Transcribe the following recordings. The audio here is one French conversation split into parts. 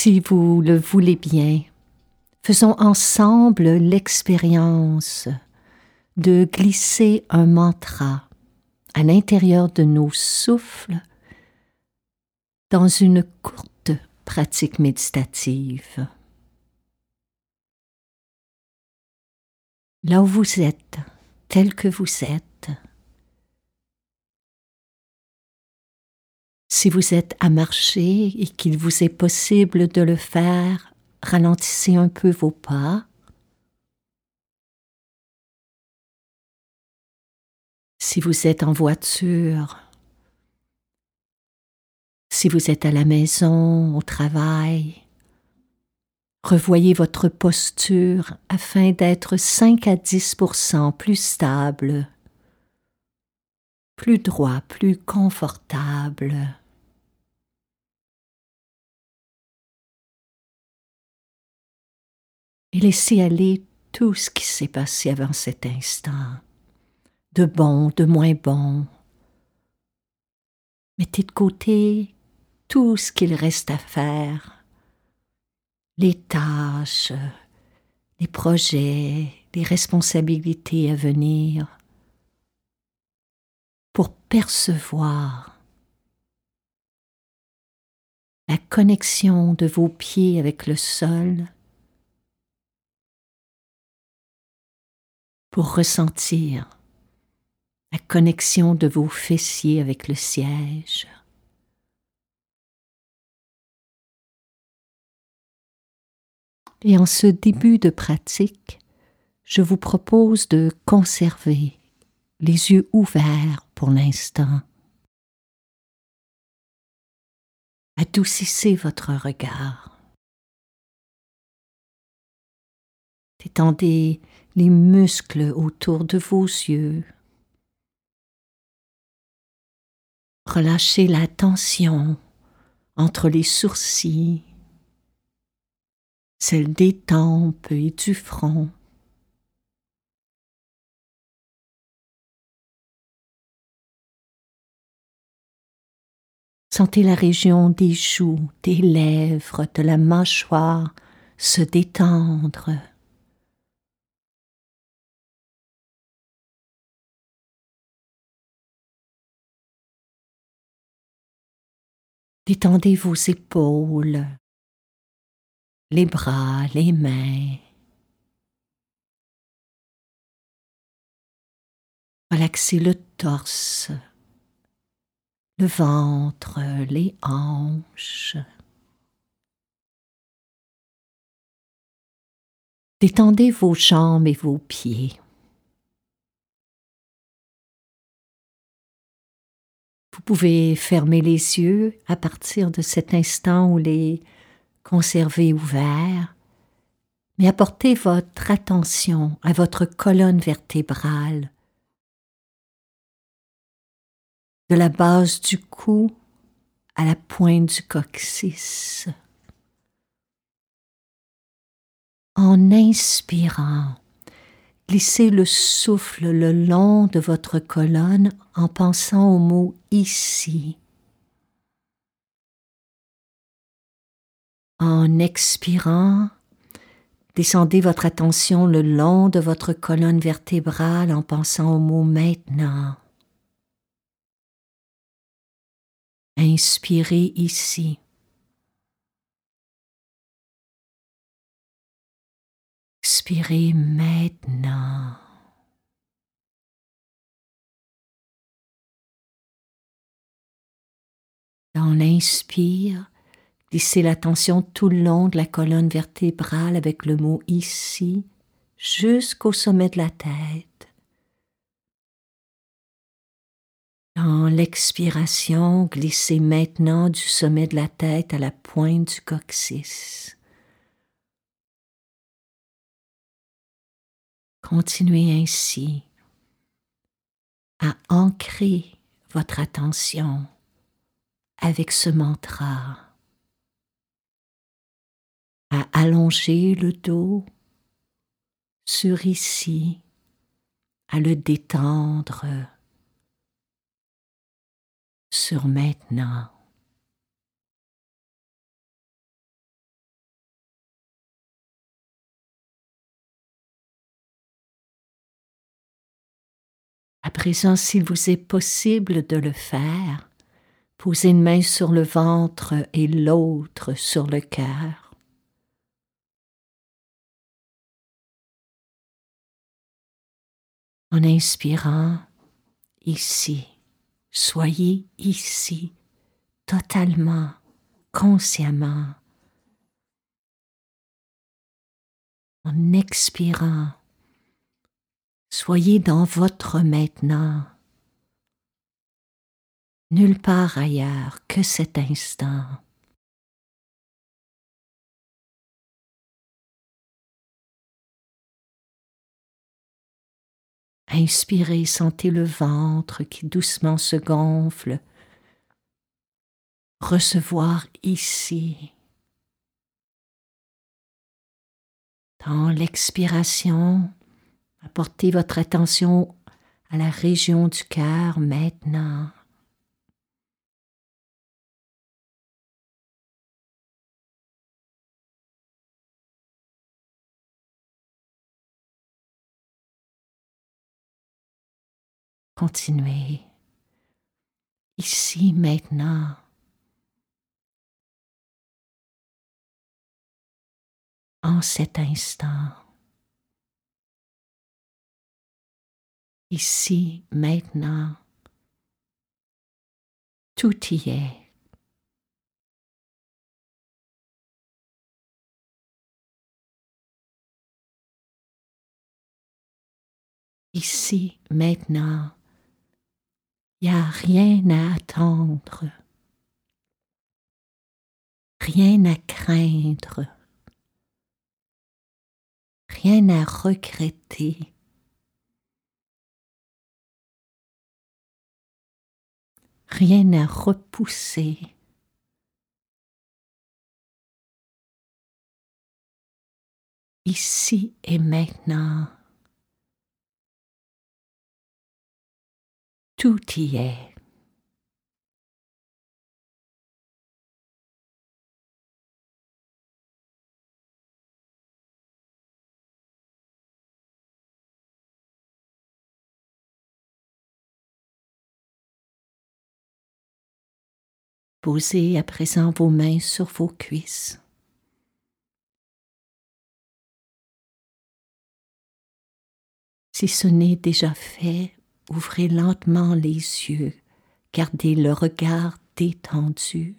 Si vous le voulez bien, faisons ensemble l'expérience de glisser un mantra à l'intérieur de nos souffles dans une courte pratique méditative. Là où vous êtes, tel que vous êtes, Si vous êtes à marcher et qu'il vous est possible de le faire, ralentissez un peu vos pas. Si vous êtes en voiture, si vous êtes à la maison, au travail, revoyez votre posture afin d'être 5 à 10% plus stable plus droit, plus confortable. Et laissez aller tout ce qui s'est passé avant cet instant, de bon, de moins bon. Mettez de côté tout ce qu'il reste à faire, les tâches, les projets, les responsabilités à venir. Pour percevoir la connexion de vos pieds avec le sol, pour ressentir la connexion de vos fessiers avec le siège. Et en ce début de pratique, je vous propose de conserver les yeux ouverts pour l'instant. Adoucissez votre regard. Détendez les muscles autour de vos yeux. Relâchez la tension entre les sourcils, celle des tempes et du front. Sentez la région des joues, des lèvres, de la mâchoire se détendre. Détendez vos épaules, les bras, les mains. Relaxez le torse, le ventre, les hanches. Détendez vos jambes et vos pieds. Vous pouvez fermer les yeux à partir de cet instant ou les conserver ouverts, mais apportez votre attention à votre colonne vertébrale de la base du cou à la pointe du coccyx. En inspirant, glissez le souffle le long de votre colonne en pensant au mot ici. En expirant, descendez votre attention le long de votre colonne vertébrale en pensant au mot maintenant. Inspirez ici. Expirez maintenant. Dans l'inspire, glissez l'attention tout le long de la colonne vertébrale avec le mot ici jusqu'au sommet de la tête. Dans l'expiration, glissez maintenant du sommet de la tête à la pointe du coccyx. Continuez ainsi à ancrer votre attention avec ce mantra à allonger le dos sur ici, à le détendre sur maintenant. À présent, s'il vous est possible de le faire, posez une main sur le ventre et l'autre sur le cœur. En inspirant, ici, soyez ici, totalement, consciemment. En expirant, soyez dans votre maintenant, nulle part ailleurs que cet instant. Inspirez, sentez le ventre qui doucement se gonfle. Recevoir ici. Dans l'expiration, apportez votre attention à la région du cœur maintenant. Continuez ici maintenant. En cet instant. Ici maintenant. Tout y est. Ici maintenant il a rien à attendre, rien à craindre, rien à regretter. Rien à repousser. Ici et maintenant. Tout y est. Posez à présent vos mains sur vos cuisses. Si ce n'est déjà fait, Ouvrez lentement les yeux, gardez le regard détendu.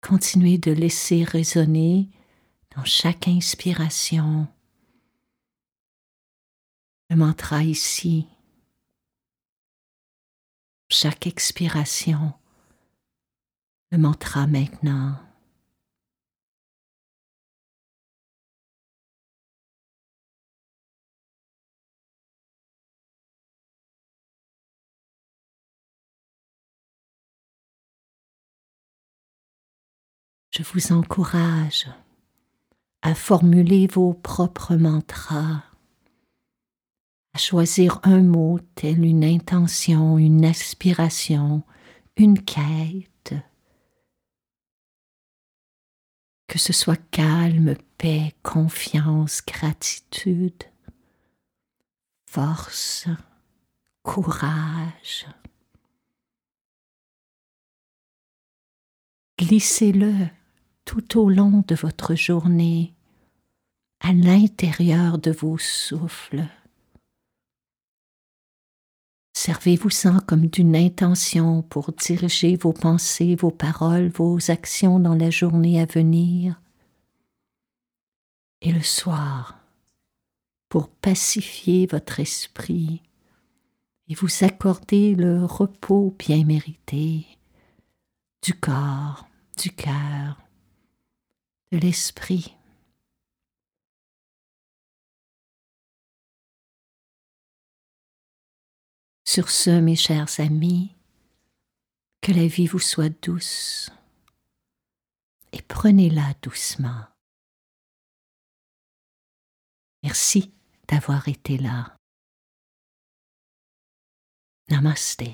Continuez de laisser résonner dans chaque inspiration le mantra ici. Chaque expiration, le mantra maintenant. Je vous encourage à formuler vos propres mantras, à choisir un mot tel une intention, une aspiration, une quête, que ce soit calme, paix, confiance, gratitude, force, courage. Glissez-le tout au long de votre journée, à l'intérieur de vos souffles. Servez-vous-en comme d'une intention pour diriger vos pensées, vos paroles, vos actions dans la journée à venir. Et le soir, pour pacifier votre esprit et vous accorder le repos bien mérité du corps, du cœur, l'esprit. Sur ce, mes chers amis, que la vie vous soit douce et prenez-la doucement. Merci d'avoir été là. Namaste.